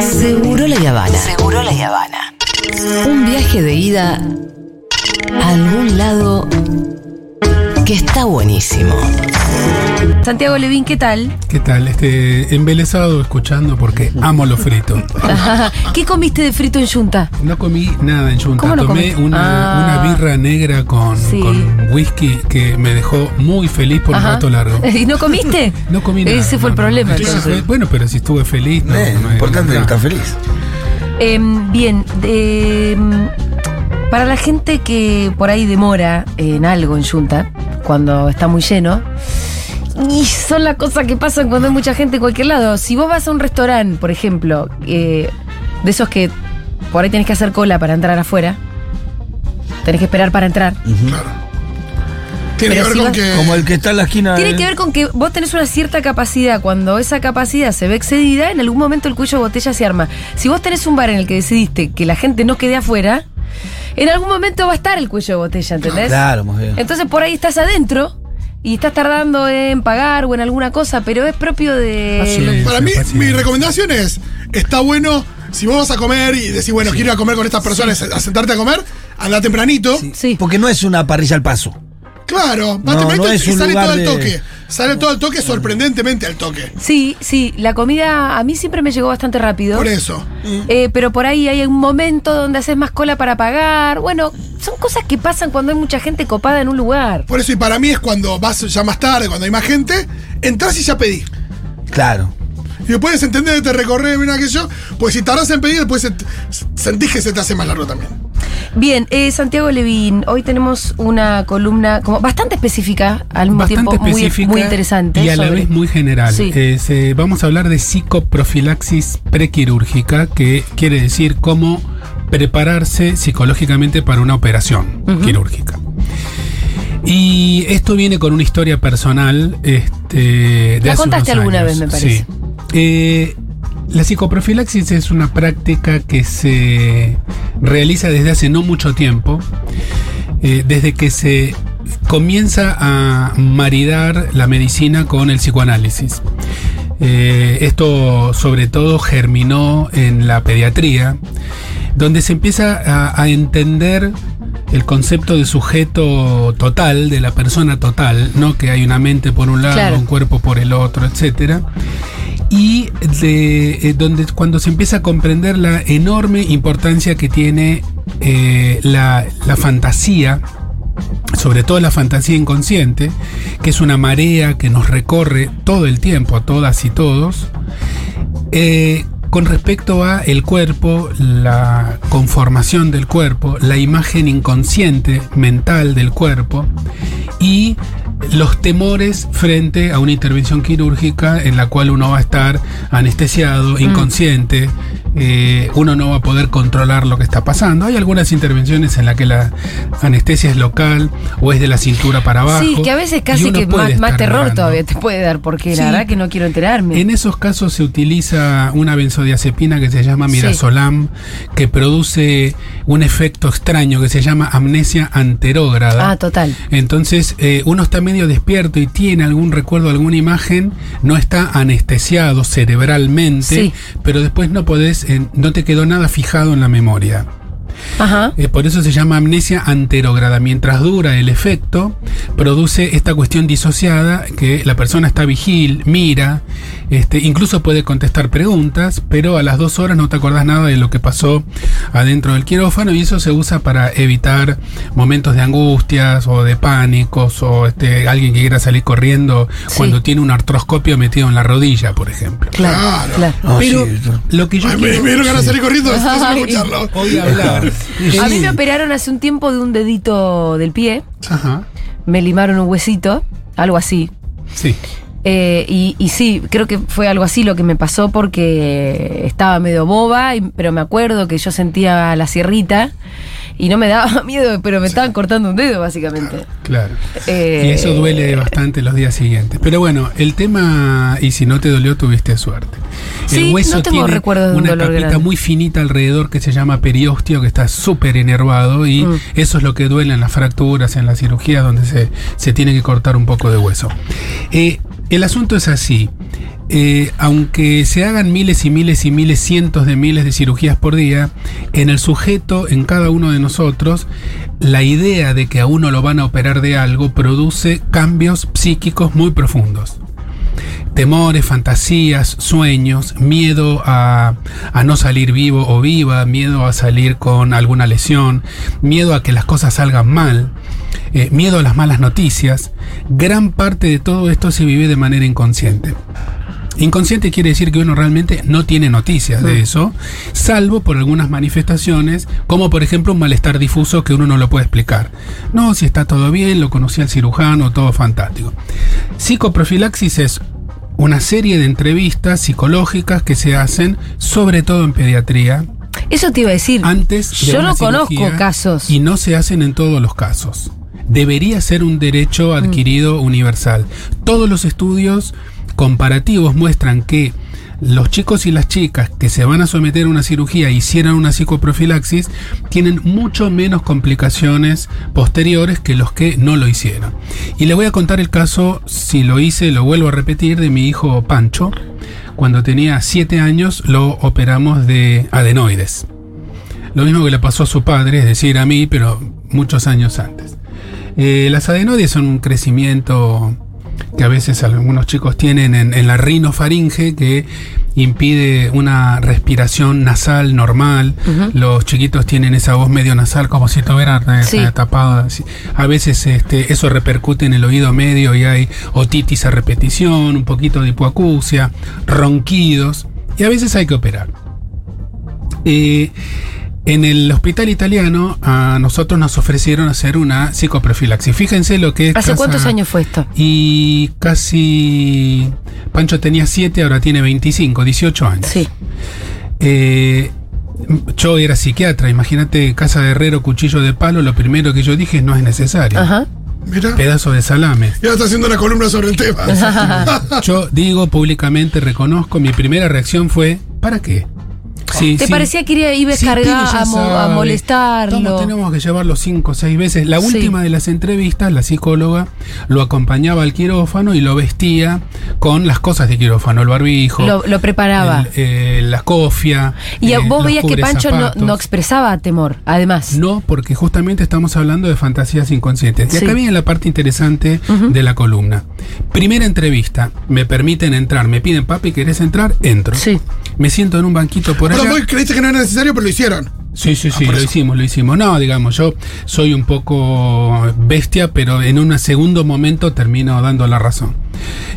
Seguro la Habana. Seguro la Habana. Un viaje de ida a algún lado que está buenísimo. Santiago Levín, ¿qué tal? ¿Qué tal? Este, embelesado escuchando porque amo lo frito. ¿Qué comiste de frito en Yunta? No comí nada en Junta. ¿Cómo no Tomé una, Ah. una birra negra con, Sí. con whisky que me dejó muy feliz por un Ajá. rato largo. ¿Y no comiste? No comí nada. Ese fue el no, problema. no. Fue- bueno, pero si estuve feliz. No, no importante no. estar feliz. Em, bien, em, para la gente que por ahí demora en algo en Yunta, cuando está muy lleno, y son las cosas que pasan cuando hay mucha gente en cualquier lado. Si vos vas a un restaurante, por ejemplo, eh, de esos que por ahí tenés que hacer cola para entrar afuera, tenés que esperar para entrar. Tiene Pero que ver si con vas- que. Como el que está en la esquina. Tiene de- que ver con que vos tenés una cierta capacidad. Cuando esa capacidad se ve excedida, en algún momento el cuello de botella se arma. Si vos tenés un bar en el que decidiste que la gente no quede afuera, en algún momento va a estar el cuello de botella, ¿entendés? Claro, muy bien. Entonces por ahí estás adentro y estás tardando en pagar o en alguna cosa, pero es propio de. Para mí, mi recomendación es: está bueno, si vos vas a comer y decís, bueno, quiero ir a comer con estas personas, a sentarte a comer, anda tempranito. Sí. Porque no es una parrilla al paso. Claro, vas No, tempranito no y es un sale todo al de- toque. Sale todo al toque, sorprendentemente al toque. Sí, sí, la comida a mí siempre me llegó bastante rápido. Por eso. Eh, pero por ahí hay un momento donde haces más cola para pagar. Bueno, son cosas que pasan cuando hay mucha gente copada en un lugar. Por eso, y para mí es cuando vas ya más tarde, cuando hay más gente, entras y ya pedí. Claro. Y después entendés, te recorres, mira que yo. Pues si tardás en pedir, después se- sentís que se te hace más largo también. Bien, eh, Santiago Levín, hoy tenemos una columna como bastante específica, al mismo Bastante tiempo muy, interesante. y a la vez muy general. Sí. Eh, vamos a hablar de psicoprofilaxis prequirúrgica, que quiere decir cómo prepararse psicológicamente para una operación quirúrgica. Y esto viene con una historia personal. Este, de La hace contaste unos alguna años. vez, me parece. Sí. Eh, la psicoprofilaxis es una práctica que se realiza desde hace no mucho tiempo, eh, desde que se comienza a maridar la medicina con el psicoanálisis. Eh, esto sobre todo germinó en la pediatría, donde se empieza a, a entender el concepto de sujeto total, de la persona total, ¿no? Que hay una mente por un lado, Claro. un cuerpo por el otro, etcétera. Y de eh, donde cuando se empieza a comprender la enorme importancia que tiene eh, la, la fantasía, sobre todo la fantasía inconsciente, que es una marea que nos recorre todo el tiempo, a todas y todos, eh, con respecto a el cuerpo, la conformación del cuerpo, la imagen inconsciente mental del cuerpo y los temores frente a una intervención quirúrgica en la cual uno va a estar anestesiado, inconsciente, eh, uno no va a poder controlar lo que está pasando. Hay algunas intervenciones en las que la anestesia es local o es de la cintura para abajo. Sí, que a veces casi que más, terror narrando. todavía te puede dar, porque Sí. la verdad que no quiero enterarme. En esos casos se utiliza una benzodiazepina que se llama Sí. mirazolam, que produce un efecto extraño que se llama amnesia anterógrada. Ah, total. Entonces, eh, uno está medio despierto y tiene algún recuerdo, alguna imagen, no está anestesiado cerebralmente, Sí. pero después no podés, eh, no te quedó nada fijado en la memoria. Ajá. Eh, por eso se llama amnesia anterógrada. Mientras dura el efecto, produce esta cuestión disociada que la persona está vigil, mira, este, incluso puede contestar preguntas, pero a las dos horas no te acordás nada de lo que pasó adentro del quirófano y eso se usa para evitar momentos de angustias o de pánicos o este, alguien que quiera salir corriendo Sí. cuando tiene un artroscopio metido en la rodilla, por ejemplo. Claro, Claro. claro. No, pero sí, lo que yo Ay, quiero- me dieron ganas de salir corriendo después de Ay. escucharlo. Hablar. A mí me operaron hace un tiempo de un dedito del pie, Ajá. me limaron un huesito, algo así. Sí. Eh, y, y sí, creo que fue algo así lo que me pasó porque estaba medio boba, y- pero me acuerdo que yo sentía la sierrita y no me daba miedo, pero me estaban cortando un dedo básicamente. Claro. Eh, y eso duele bastante los días siguientes. Pero bueno, el tema, y si no te dolió, tuviste suerte. Sí, el hueso no tengo tiene de un una dolor capita grande. muy finita alrededor que se llama periósteo, que está súper enervado, y Mm. eso es lo que duele en las fracturas, en la cirugía, donde se, se tiene que cortar un poco de hueso. Eh, el asunto es así. eh, aunque se hagan miles y miles y miles, cientos de miles de cirugías por día, en el sujeto, en cada uno de nosotros, la idea de que a uno lo van a operar de algo produce cambios psíquicos muy profundos. Temores, fantasías, sueños, miedo a, a no salir vivo o viva, miedo a salir con alguna lesión, miedo a que las cosas salgan mal, eh, miedo a las malas noticias. Gran parte de todo esto se vive de manera inconsciente. Inconsciente quiere decir que uno realmente no tiene noticias de eso, salvo por algunas manifestaciones, como por ejemplo un malestar difuso que uno no lo puede explicar. No, si está todo bien, lo conocí al cirujano, todo fantástico. Psicoprofilaxis es una serie de entrevistas psicológicas que se hacen, sobre todo en pediatría, Eso te iba a decir. antes de Yo no conozco casos. y no se hacen en todos los casos. Debería ser un derecho Mm. adquirido universal. Todos los estudios comparativos muestran que los chicos y las chicas que se van a someter a una cirugía e hicieran una psicoprofilaxis tienen mucho menos complicaciones posteriores que los que no lo hicieron. Y le voy a contar el caso, si lo hice, lo vuelvo a repetir, de mi hijo Pancho. Cuando tenía 7 años lo operamos de adenoides. Lo mismo que le pasó a su padre, es decir, a mí, pero muchos años antes. Eh, las adenoides son un crecimiento que a veces algunos chicos tienen en, en la rinofaringe que impide una respiración nasal normal. Los chiquitos tienen esa voz medio nasal como si estuvieran eh, Sí. eh, tapadas. así. A veces este, eso repercute en el oído medio y hay otitis a repetición, un poquito de hipoacusia, ronquidos y a veces hay que operar. Eh, en el hospital italiano a nosotros nos ofrecieron hacer una psicoprofilaxis. Fíjense lo que es. ¿Hace casa- cuántos años fue esto? Y casi. Pancho tenía 7, ahora tiene 25, 18 años. Sí. Eh, yo era psiquiatra, imagínate, casa de herrero, cuchillo de palo. Lo primero que yo dije es no es necesario. Ajá. Mira. Pedazo de salame. Ya está haciendo una columna sobre el tema. Yo digo públicamente, reconozco, mi primera reacción fue: ¿para qué? Sí, ¿Te sí. parecía que iba- Sí, a, mo- a molestarlo? Tenemos que llevarlo cinco o seis veces. La última de las entrevistas, la psicóloga lo acompañaba al quirófano y lo vestía con las cosas de quirófano, el barbijo, Lo, lo preparaba. el, eh, la cofia. y eh, vos veías que Pancho no, expresaba temor, además. No, porque justamente estamos hablando de fantasías inconscientes. Y acá viene la parte interesante de la columna. Primera entrevista, me permiten entrar, me piden, papi, ¿querés entrar? Entro. Sí. Me siento en un banquito por allá. Perdón, vos creíste que no era necesario, pero lo hicieron. Sí, sí, sí, por lo eso. hicimos, lo hicimos. No, digamos, yo soy un poco bestia, pero en un segundo momento termino dando la razón.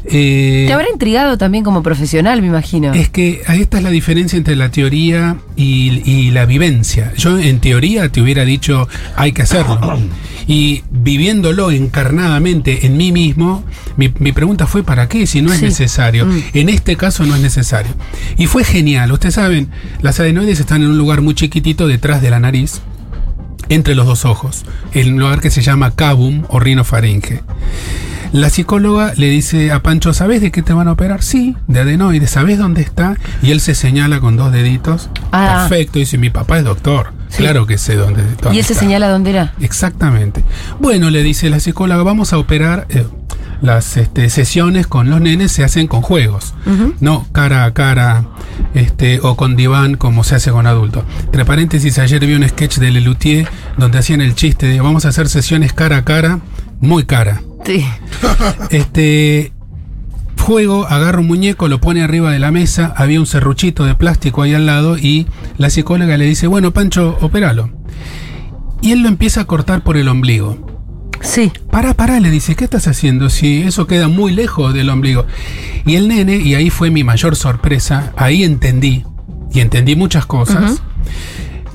Eh, Te habrá intrigado también como profesional, me imagino. es que esta es la diferencia entre la teoría y, y la vivencia. Yo en teoría te hubiera dicho hay que hacerlo. Y viviéndolo encarnadamente en mí mismo, mi, mi pregunta fue ¿para qué? Si no es Sí. necesario. Mm. En este caso no es necesario. Y fue genial. Ustedes saben, las adenoides están en un lugar muy chiquitito detrás de la nariz entre los dos ojos, en un lugar que se llama cabum o rinofaringe. La psicóloga le dice a Pancho, ¿sabes de qué te van a operar? Sí, de adenoides, ¿sabes dónde está? Y él se señala con dos deditos. Ah. Perfecto, dice, mi papá es doctor. Claro que sé dónde, dónde y él se está". señala dónde era. Exactamente. Bueno, le dice la psicóloga, vamos a operar. eh, las este, sesiones con los nenes se hacen con juegos, no cara a cara este, o con diván como se hace con adultos. Entre paréntesis, ayer vi un sketch de Lelutier donde hacían el chiste de vamos a hacer sesiones cara a cara, muy cara. Sí. Este juego, agarra un muñeco, lo pone arriba de la mesa, había un serruchito de plástico ahí al lado y la psicóloga le dice, bueno, Pancho, opéralo. Y él lo empieza a cortar por el ombligo. Sí. Para, para, le dice, ¿qué estás haciendo? Si eso queda muy lejos del ombligo. Y el nene, y ahí fue mi mayor sorpresa, ahí entendí, y entendí muchas cosas.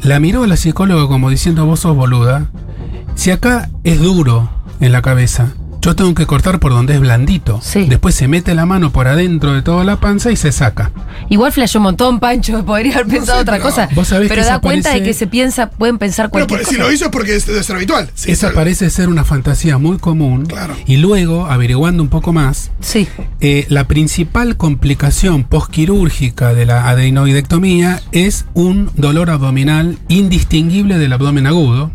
La miró a la psicóloga como diciendo, vos sos boluda. Si acá es duro en la cabeza, yo tengo que cortar por donde es blandito. Sí. Después se mete la mano por adentro de toda la panza y se saca. Igual flasheó un montón, Pancho. Podría haber pensado sé, otra pero- cosa. Vos sabés pero que da cuenta de que se piensa, pueden pensar Bueno, cualquier si cosa. lo hizo es porque es- ser habitual. Sí, Esa parece ser una fantasía muy común. Claro. Y luego, averiguando un poco más, Sí. Eh, la principal complicación postquirúrgica de la adenoidectomía es un dolor abdominal indistinguible del abdomen agudo,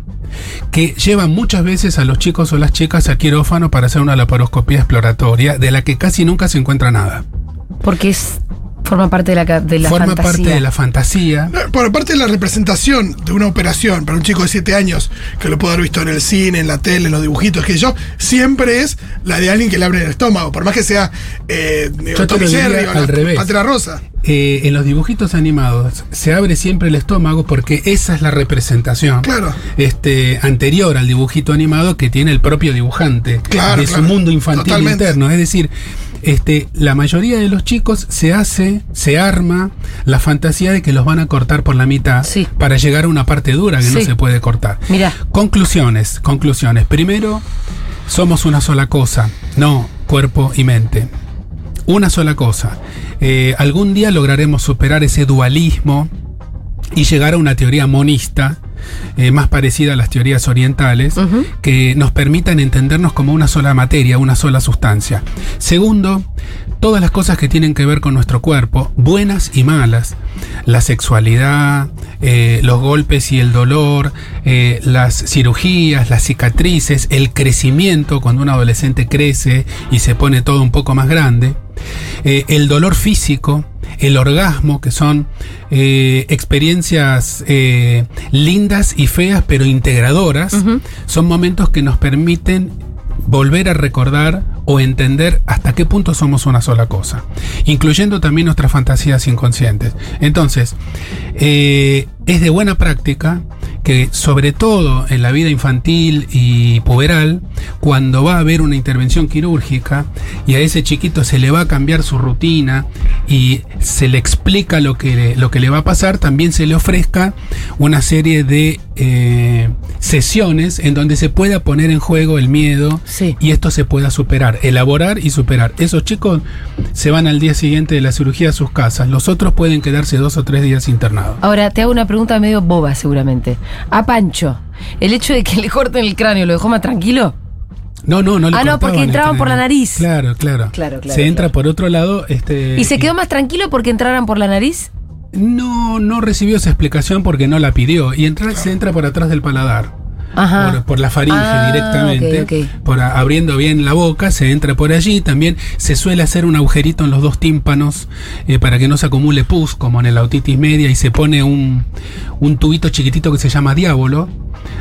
que lleva muchas veces a los chicos o las chicas a quirófano para hacer una laparoscopía exploratoria, de la que casi nunca se encuentra nada. Porque es forma parte de la, de la Forma fantasía. parte de la fantasía. Por parte de la representación de una operación para un chico de 7 años, que lo puedo haber visto en el cine, en la tele, en los dibujitos, que yo, siempre es la de alguien que le abre el estómago, por más que sea eh, digo, Yo te Tommy lo diría Jerry o al la revés. Rosa. Eh, en los dibujitos animados se abre siempre el estómago porque esa es la representación Claro. este, anterior al dibujito animado que tiene el propio dibujante Claro, de claro. su mundo infantil Totalmente. interno. Es decir, este, la mayoría de los chicos se hace, se arma la fantasía de que los van a cortar por la mitad Sí. para llegar a una parte dura que no se puede cortar. Mirá. Conclusiones, conclusiones. Primero, somos una sola cosa, no cuerpo y mente. Una sola cosa. Eh, algún día lograremos superar ese dualismo y llegar a una teoría monista, eh, más parecida a las teorías orientales, que nos permitan entendernos como una sola materia, una sola sustancia. Segundo, todas las cosas que tienen que ver con nuestro cuerpo, buenas y malas, la sexualidad, eh, los golpes y el dolor, eh, las cirugías, las cicatrices, el crecimiento cuando un adolescente crece y se pone todo un poco más grande, eh, el dolor físico, el orgasmo, que son eh, experiencias eh, lindas y feas, pero integradoras, son momentos que nos permiten volver a recordar o entender hasta qué punto somos una sola cosa, incluyendo también nuestras fantasías inconscientes. Entonces, eh, es de buena práctica que sobre todo en la vida infantil y puberal, cuando va a haber una intervención quirúrgica y a ese chiquito se le va a cambiar su rutina y se le explica lo que le, lo que le va a pasar, también se le ofrezca una serie de eh, sesiones en donde se pueda poner en juego el miedo Sí. y esto se pueda superar, elaborar y superar. Esos chicos se van al día siguiente de la cirugía a sus casas, los otros pueden quedarse dos o tres días internados. Ahora, te hago una pregunta medio boba, seguramente. A Pancho, ¿el hecho de que le corten el cráneo lo dejó más tranquilo? No, no, no le Ah, no, porque entraban por la nariz. Claro, claro. Claro, claro, Se entra claro. por otro lado. Este, ¿Y se quedó más tranquilo porque entraran por la nariz? No, no recibió esa explicación porque no la pidió. Y entra, se entra por atrás del paladar. Por, por la faringe Ah, directamente, por a- abriendo bien la boca, se entra por allí. También se suele hacer un agujerito en los dos tímpanos eh, para que no se acumule pus, como en la otitis media, y se pone un, un tubito chiquitito que se llama diablo.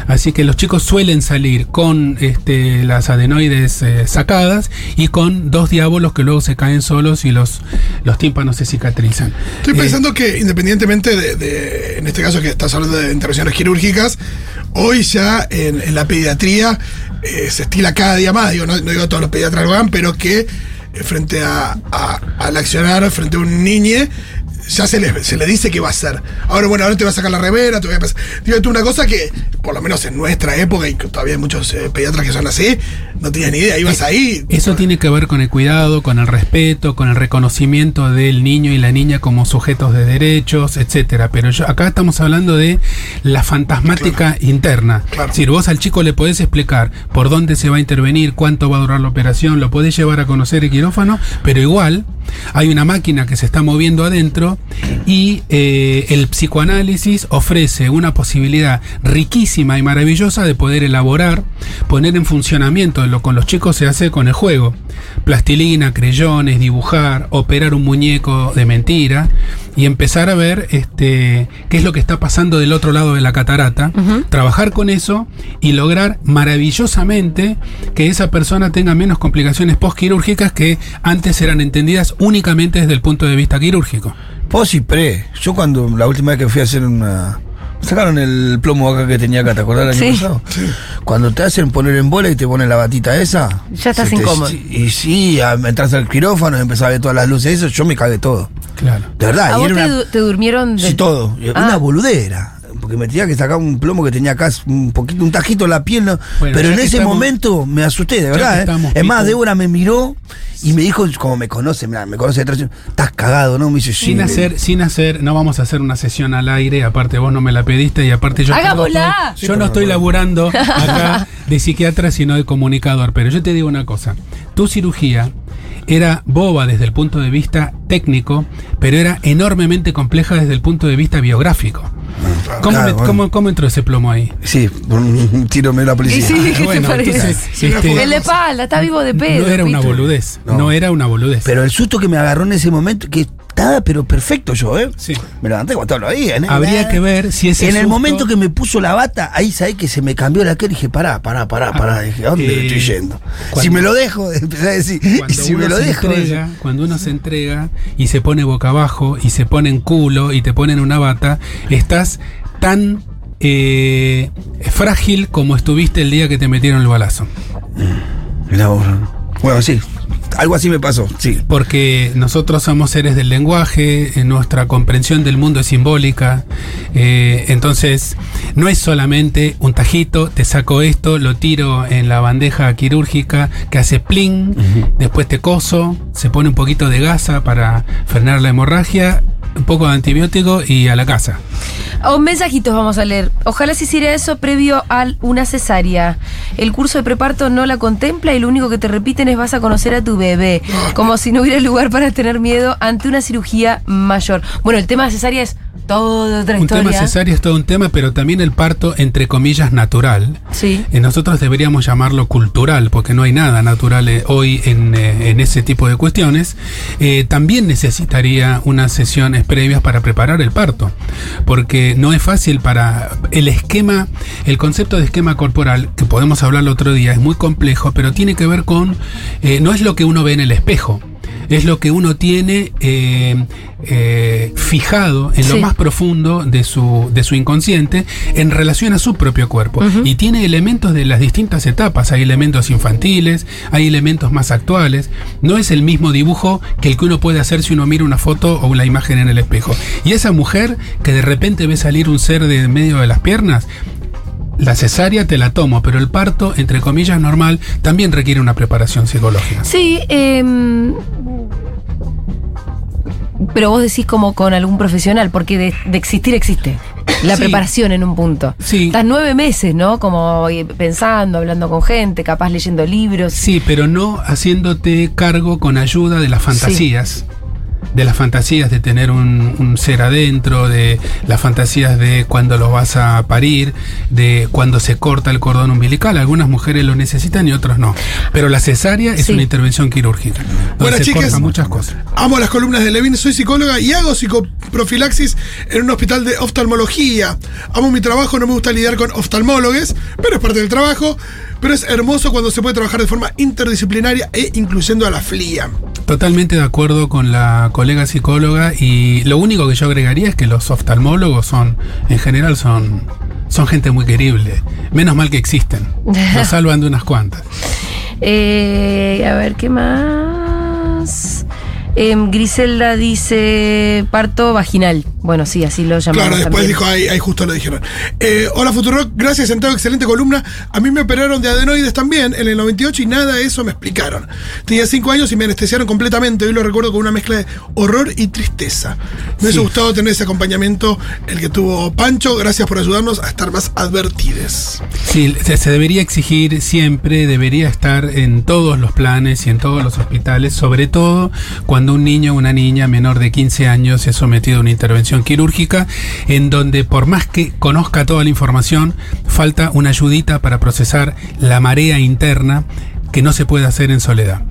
Así que los chicos suelen salir con este, las adenoides eh, sacadas y con dos diábolos que luego se caen solos y los, los tímpanos se cicatrizan. Estoy Eh, pensando que independientemente de, de- en este caso que estás hablando de intervenciones quirúrgicas, hoy ya en, la pediatría eh, se estila cada día más, digo, no, no digo que todos los pediatras lo hagan, pero que eh, frente a, al accionar frente a un niñe, ya se le, se le dice qué va a hacer. Ahora, bueno, ahora te voy a sacar la remera, te voy a pasar. Digo, es una cosa que, por lo menos en nuestra época, y que todavía hay muchos eh, pediatras que son así, no tenías ni idea, ibas ahí. Eso tiene que ver con el cuidado, con el respeto, con el reconocimiento del niño y la niña como sujetos de derechos, etcétera. Pero yo, acá estamos hablando de la fantasmática interna. Claro. Es decir, vos al chico le podés explicar por dónde se va a intervenir, cuánto va a durar la operación, lo podés llevar a conocer el quirófano, pero igual hay una máquina que se está moviendo adentro y eh, el psicoanálisis ofrece una posibilidad riquísima y maravillosa de poder elaborar, poner en funcionamiento lo con los chicos se hace con el juego. Plastilina, creyones, dibujar, operar un muñeco de mentira y empezar a ver este qué es lo que está pasando del otro lado de la catarata, trabajar con eso y lograr maravillosamente que esa persona tenga menos complicaciones postquirúrgicas que antes eran entendidas únicamente desde el punto de vista quirúrgico. Pos y pre. Yo cuando la última vez que fui a hacer una. Sacaron el plomo acá que tenía acá, ¿te acordás el año Sí. pasado? Cuando te hacen poner en bola y te ponen la batita esa. Ya estás incómodo. Y sí, a- entras al quirófano y empezás a ver todas las luces, eso yo me cagué todo. Claro. De verdad. ¿A y vos era te, una- du- te durmieron? de- Sí, todo. Ah. Una boludera. Porque me tenía que sacar un plomo que tenía acá, un poquito, un tajito en la piel. ¿no? Bueno, Pero en ese estamos- momento me asusté, de verdad. ¿eh? estamos, Es más. Débora me miró y me dijo, como me conoce, mirá, me conoce de estás cagado, ¿no? Me dice, sí. Sin hacer, sin hacer, no vamos a hacer una sesión al aire, aparte vos no me la pediste y aparte yo ¡Hagámosla! estoy- yo no estoy laburando acá de psiquiatra sino de comunicador, pero yo te digo una cosa, tu cirugía era boba desde el punto de vista técnico, pero era enormemente compleja desde el punto de vista biográfico. ¿Cómo, Claro, me- bueno. cómo- cómo entró ese plomo ahí? Sí, un tiro medio a la Y policía. sí, ¿qué te Bueno, parece? entonces, Sí, este, El de espalda, está vivo de pedo. no era una boludez. No. No. era una boludez. Pero el susto que me agarró en ese momento, que pero perfecto yo, ¿eh? Sí. Me levanté cuando estaba ahí, ¿eh? Habría que ver si ese En el susto- momento que me puso la bata, ahí sabés que se me cambió la cara y dije, pará, pará, pará, pará. Dije, ¿a dónde eh, estoy yendo? cuando- si me lo dejo, empecé a decir, y si me lo dejo. entrega, cuando uno se entrega y se pone boca abajo y se pone en culo y te pone en una bata, estás tan eh, frágil como estuviste el día que te metieron el balazo. Vos. Bueno, sí, algo así me pasó, sí. Porque nosotros somos seres del lenguaje, eh, nuestra comprensión del mundo es simbólica, eh, entonces no es solamente un tajito, te saco esto, lo tiro en la bandeja quirúrgica que hace pling, después te coso, se pone un poquito de gasa para frenar la hemorragia, un poco de antibiótico y a la casa. O mensajitos vamos a leer. Ojalá se hiciera eso previo a una cesárea. El curso de preparto no la contempla y lo único que te repiten es vas a conocer a tu bebé. Como si no hubiera lugar para tener miedo ante una cirugía mayor. Bueno, el tema de cesárea es toda otra Un tema historia. cesárea es todo un tema, pero también el parto, entre comillas, natural. Sí. Eh, nosotros deberíamos llamarlo cultural, porque no hay nada natural eh, hoy en, eh, en ese tipo de cuestiones. Eh, también necesitaría unas sesiones previas para preparar el parto, porque no es fácil para el esquema, el concepto de esquema corporal, que podemos hablar el otro día, es muy complejo, pero tiene que ver con, no es lo que uno ve en el espejo. Es lo que uno tiene eh, eh, fijado en lo más profundo de su, de su inconsciente en relación a su propio cuerpo. Y tiene elementos de las distintas etapas. Hay elementos infantiles, hay elementos más actuales. No es el mismo dibujo que el que uno puede hacer si uno mira una foto o una imagen en el espejo. Y esa mujer que de repente ve salir un ser de en medio de las piernas, la cesárea te la tomo, pero el parto, entre comillas, normal, también requiere una preparación psicológica. Sí, em, pero vos decís como con algún profesional, porque de, de existir existe. La Sí. preparación en un punto. Sí. Estás nueve meses, ¿no? Como eh, pensando, hablando con gente, capaz leyendo libros. Sí, pero no haciéndote cargo con ayuda de las fantasías. De las fantasías de tener un, un ser adentro, de las fantasías de cuando lo vas a parir, de cuando se corta el cordón umbilical. Algunas mujeres lo necesitan y otras no. Pero la cesárea es Sí. una intervención quirúrgica. Bueno, se chicas. muchas cosas. Amo las columnas de Levin, soy psicóloga y hago psicoprofilaxis en un hospital de oftalmología. Amo mi trabajo, no me gusta lidiar con oftalmólogos, pero es parte del trabajo. Pero es hermoso cuando se puede trabajar de forma interdisciplinaria e incluyendo a la FLIA. Totalmente de acuerdo con la colega psicóloga y lo único que yo agregaría es que los oftalmólogos son, en general, son, son gente muy querible. Menos mal que existen. Nos salvan de unas cuantas. Eh, a ver, ¿qué más? Em, Griselda dice parto vaginal. Bueno, sí, así lo llamamos. Claro, después también. dijo, ahí, ahí justo lo dijeron. Eh, hola Futurock, gracias Santiago, excelente columna. A mí me operaron de adenoides también en el 98 y nada de eso me explicaron. Tenía 5 años y me anestesiaron completamente. Hoy lo recuerdo con una mezcla de horror y tristeza. Me hubiese Sí. gustado tener ese acompañamiento, el que tuvo Pancho. Gracias por ayudarnos a estar más advertides. Sí, se debería exigir siempre, debería estar en todos los planes y en todos los hospitales, sobre todo cuando un niño o una niña menor de 15 años es sometido a una intervención quirúrgica, en donde por más que conozca toda la información, falta una ayudita para procesar la marea interna que no se puede hacer en soledad.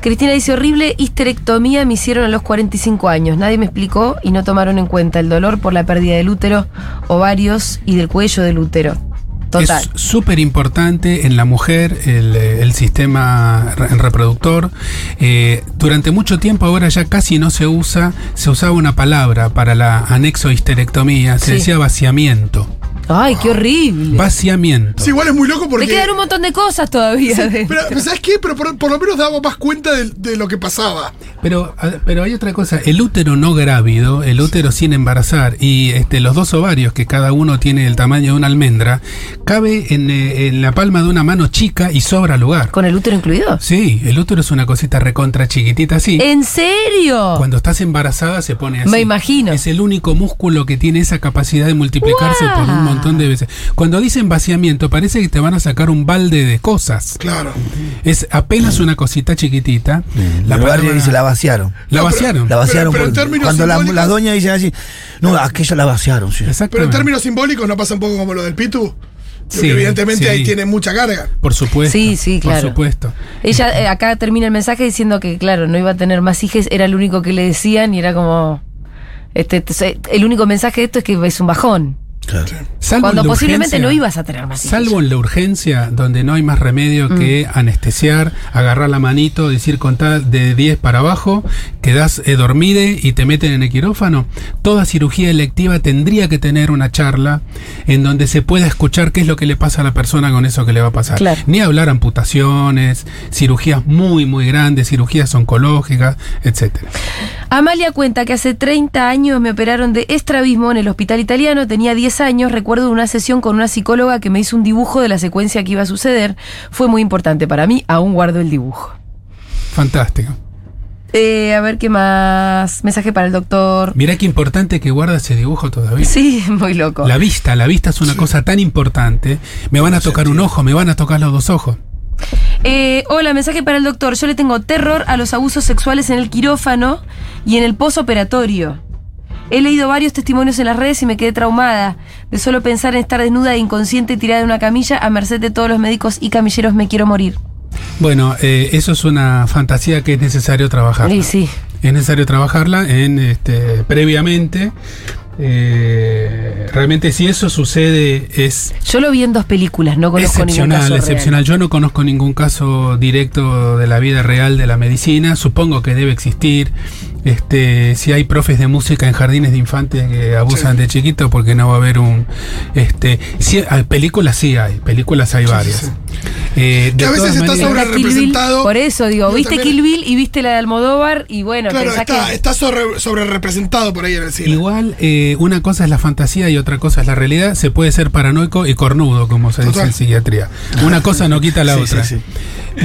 Cristina dice, horrible histerectomía me hicieron a los 45 años. Nadie me explicó y no tomaron en cuenta el dolor por la pérdida del útero, ovarios y del cuello del útero. Total. Es súper importante en la mujer el, eh, el sistema re- reproductor. Eh, durante mucho tiempo ahora ya casi no se usa, se usaba una palabra para la anexo histerectomía, se Sí. decía vaciamiento. Ay, qué horrible. Vaciamiento. Sí, igual es muy loco porque... Te quedan un montón de cosas todavía. Pero, pero ¿sabes qué? Pero por, por lo menos daba más cuenta de, de lo que pasaba. Pero, pero hay otra cosa, el útero no grávido, el útero sin embarazar y este, los dos ovarios, que cada uno tiene el tamaño de una almendra, cabe en, eh, en la palma de una mano chica y sobra lugar. ¿Con el útero incluido? Sí, el útero es una cosita recontra chiquitita así. ¿En serio? Cuando estás embarazada se pone así. Me imagino. Es el único músculo que tiene esa capacidad de multiplicarse por un montón montón de veces. Cuando dicen vaciamiento, parece que te van a sacar un balde de cosas. Claro. Es apenas una cosita chiquitita. La palabra- dice la vaciaron. La No, pero- vaciaron. La vaciaron. pero en porque términos cuando las las doñas dicen así, no, aquella la vaciaron, sí. Pero en términos simbólicos no pasa un poco como lo del Pitu. Sí, evidentemente sí. ahí tiene mucha carga. Por supuesto. Sí, sí, claro. Por supuesto. Ella eh, acá termina el mensaje diciendo que, claro, no iba a tener más hijos, era el único que le decían y era como. Este, el único mensaje de esto es que es un bajón. Claro. Salvo Cuando posiblemente urgencia- no ibas a tener más. Salvo en la urgencia, donde no hay más remedio que Mm. anestesiar, agarrar la manito, decir contar de 10 para abajo, quedás eh, dormide y te meten en el quirófano. Toda cirugía electiva tendría que tener una charla en donde se pueda escuchar qué es lo que le pasa a la persona con eso que le va a pasar. Claro. Ni hablar amputaciones, cirugías muy, muy grandes, cirugías oncológicas, etcétera. Amalia cuenta que hace 30 años me operaron de estrabismo en el hospital italiano, tenía 10 años, recuerdo una sesión con una psicóloga que me hizo un dibujo de la secuencia que iba a suceder, fue muy importante para mí, aún guardo el dibujo. Fantástico. Eh, a ver qué más, mensaje para el doctor. Mirá qué importante que guarda ese dibujo todavía. Sí, muy loco. La vista, la vista es una cosa tan importante. Me van a tocar un ojo, me van a tocar los dos ojos. Eh, hola, mensaje para el doctor. Yo le tengo terror a los abusos sexuales en el quirófano y en el posoperatorio. He leído varios testimonios en las redes y me quedé traumada. De solo pensar en estar desnuda e inconsciente tirada en una camilla a merced de todos los médicos y camilleros me quiero morir. Bueno, eh, eso es una fantasía que es necesario trabajar. Y sí. Es necesario trabajarla en este previamente. Eh, realmente si eso sucede es Yo lo vi en dos películas, no conozco ningún excepcional, real. excepcional. Yo no conozco ningún caso directo de la vida real de la medicina. Supongo que debe existir. Este, si hay profes de música en jardines de infantes que abusan de chiquitos, porque no va a haber un, este, sí, hay películas sí hay, películas hay varias. Eh, de Que a veces está maneras- sobre- Está Kill Bill, representado. Por eso digo, viste también- Kill Bill y viste la de Almodóvar y bueno, Claro, pensá está, que... está sobre, sobre representado por ahí en el cine. Igual, eh, una cosa es la fantasía y otra cosa es la realidad. Se puede ser paranoico y cornudo, como se dice en psiquiatría. Una cosa no quita la Sí, otra. sí, sí.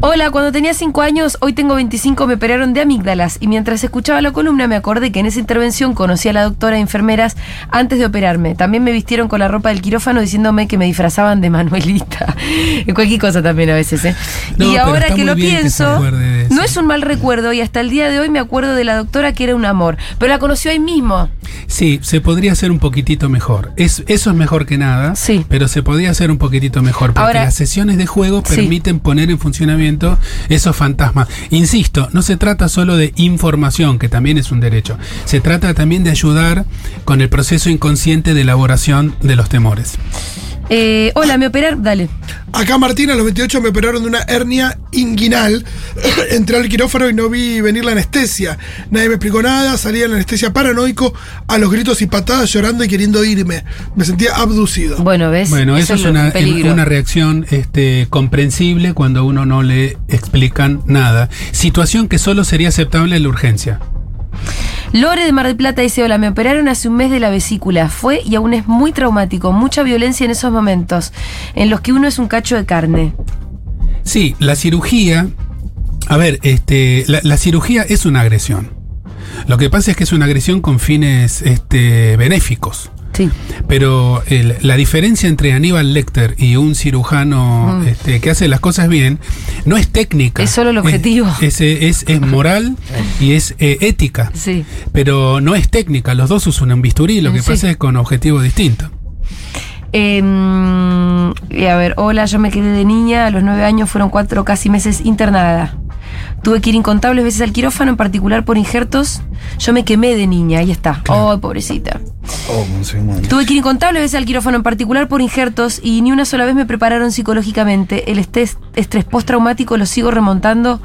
Hola, cuando tenía 5 años, hoy tengo 25, me operaron de amígdalas y mientras escuchaba la columna me acordé que en esa intervención conocí a la doctora de enfermeras antes de operarme. También me vistieron con la ropa del quirófano diciéndome que me disfrazaban de Manuelita. Cualquier cosa también a veces, ¿eh? No, y ahora que lo que no es un mal recuerdo y hasta el día de hoy me acuerdo de la doctora que era un amor. Pero la conoció ahí mismo. Sí, se podría hacer un poquitito mejor. Es, eso es mejor que nada, Sí. pero se podría hacer un poquitito mejor. Porque Ahora- las sesiones de juego Sí. permiten poner en funcionamiento esos fantasmas. Insisto, no se trata solo de información, que también es un derecho. Se trata también de ayudar con el proceso inconsciente de elaboración de los temores. Eh, hola, me operaron. Dale. Acá Martín a los 28 me operaron de una hernia inguinal. Entré al quirófano y no vi venir la anestesia. Nadie me explicó nada, salía en la anestesia paranoico, a los gritos y patadas llorando y queriendo irme. Me sentía abducido. Bueno, ¿ves? Bueno, eso, es una, peligro. una reacción este, comprensible cuando uno no le explican nada. Situación que solo sería aceptable en la urgencia. Lore de Mar del Plata dice, hola, me operaron hace un mes de la vesícula. Fue y aún es muy traumático, mucha violencia en esos momentos, en los que uno es un cacho de carne. Sí, la cirugía. A ver, este, la, cirugía es una agresión. Lo que pasa es que es una agresión con fines este, benéficos. Sí. Pero el- la diferencia entre Aníbal Lecter y un cirujano Mm. este, que hace las cosas bien no es técnica. Es solo el objetivo. Es, es, es- es moral y es eh, ética. Sí. Pero no es técnica. Los dos usan un bisturí. Lo que Sí. pasa es con objetivos distintos. Em, y a ver, hola, yo me quedé de niña, a los nueve años fueron cuatro casi meses internada. Tuve que ir incontables veces al quirófano, en particular por injertos. Yo me quemé de niña, ahí está. Claro. Ay, pobrecita. Oh. Tuve que ir incontables veces al quirófano, en particular por injertos, y ni una sola vez me prepararon psicológicamente. El estrés, estrés postraumático lo sigo remontando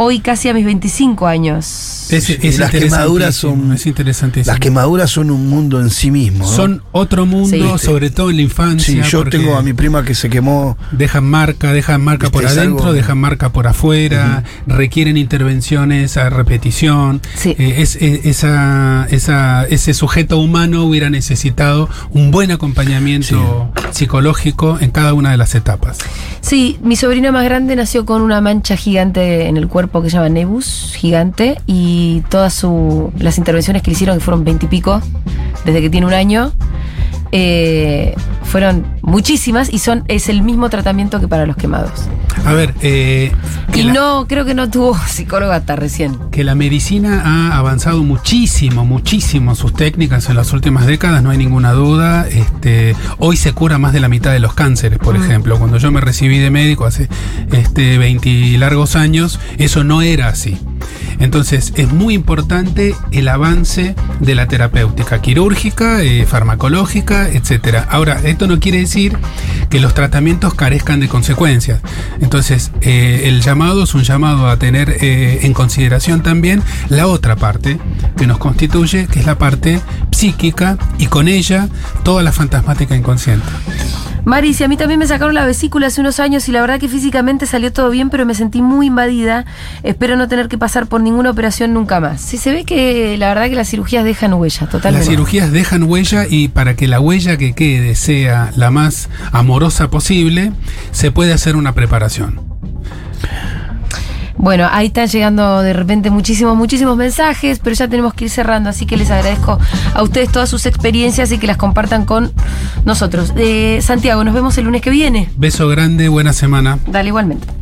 hoy casi a mis 25 años. Es, es las quemaduras son. Es interesantísimo. Las quemaduras son un mundo en sí mismo. ¿no? Son otro mundo, Sí. sobre todo en la Sí, infancia. yo porque tengo a mi prima que se quemó. Dejan marca, dejan marca Viste, por adentro, algo- dejan marca por afuera, requieren intervenciones a repetición. Sí. Eh, es, es- esa, esa- ese sujeto humano hubiera necesitado un buen acompañamiento psicológico en cada una de las etapas. Sí, mi sobrina más grande nació con una mancha gigante en el cuerpo que se llama nebus, gigante, y todas las intervenciones que le hicieron, que fueron veintipico, desde que tiene un año, eh, fueron muchísimas y son es el mismo tratamiento que para los quemados. A ver, eh, Y la- no, creo que no tuvo psicóloga hasta recién. que la medicina ha avanzado muchísimo, muchísimo sus técnicas en las últimas décadas, no hay ninguna duda. Este, hoy se cura más de la mitad de los cánceres, por ejemplo. Cuando yo me recibí de médico hace este, 20 y largos años, eso no era así. Entonces, es muy importante el avance de la terapéutica quirúrgica, eh, farmacológica, etcétera. Ahora, esto no quiere que los tratamientos carezcan de consecuencias. Entonces, eh, el llamado es un llamado a tener eh, en consideración también la otra parte que nos constituye, que es la parte psíquica y con ella toda la fantasmática inconsciente. Mari, si a mí también me sacaron la vesícula hace unos años y la verdad que físicamente salió todo bien, pero me sentí muy invadida. Espero no tener que pasar por ninguna operación nunca más. Sí, se ve que la verdad que las cirugías dejan huella, totalmente. Las cirugías dejan huella y para que la huella que quede sea la más amorosa posible, se puede hacer una preparación. Bueno, ahí están llegando de repente muchísimos, muchísimos mensajes, pero ya tenemos que ir cerrando, así que les agradezco a ustedes todas sus experiencias y que las compartan con nosotros. Eh, Santiago, nos vemos el lunes que viene. Beso grande, buena semana. Dale igualmente.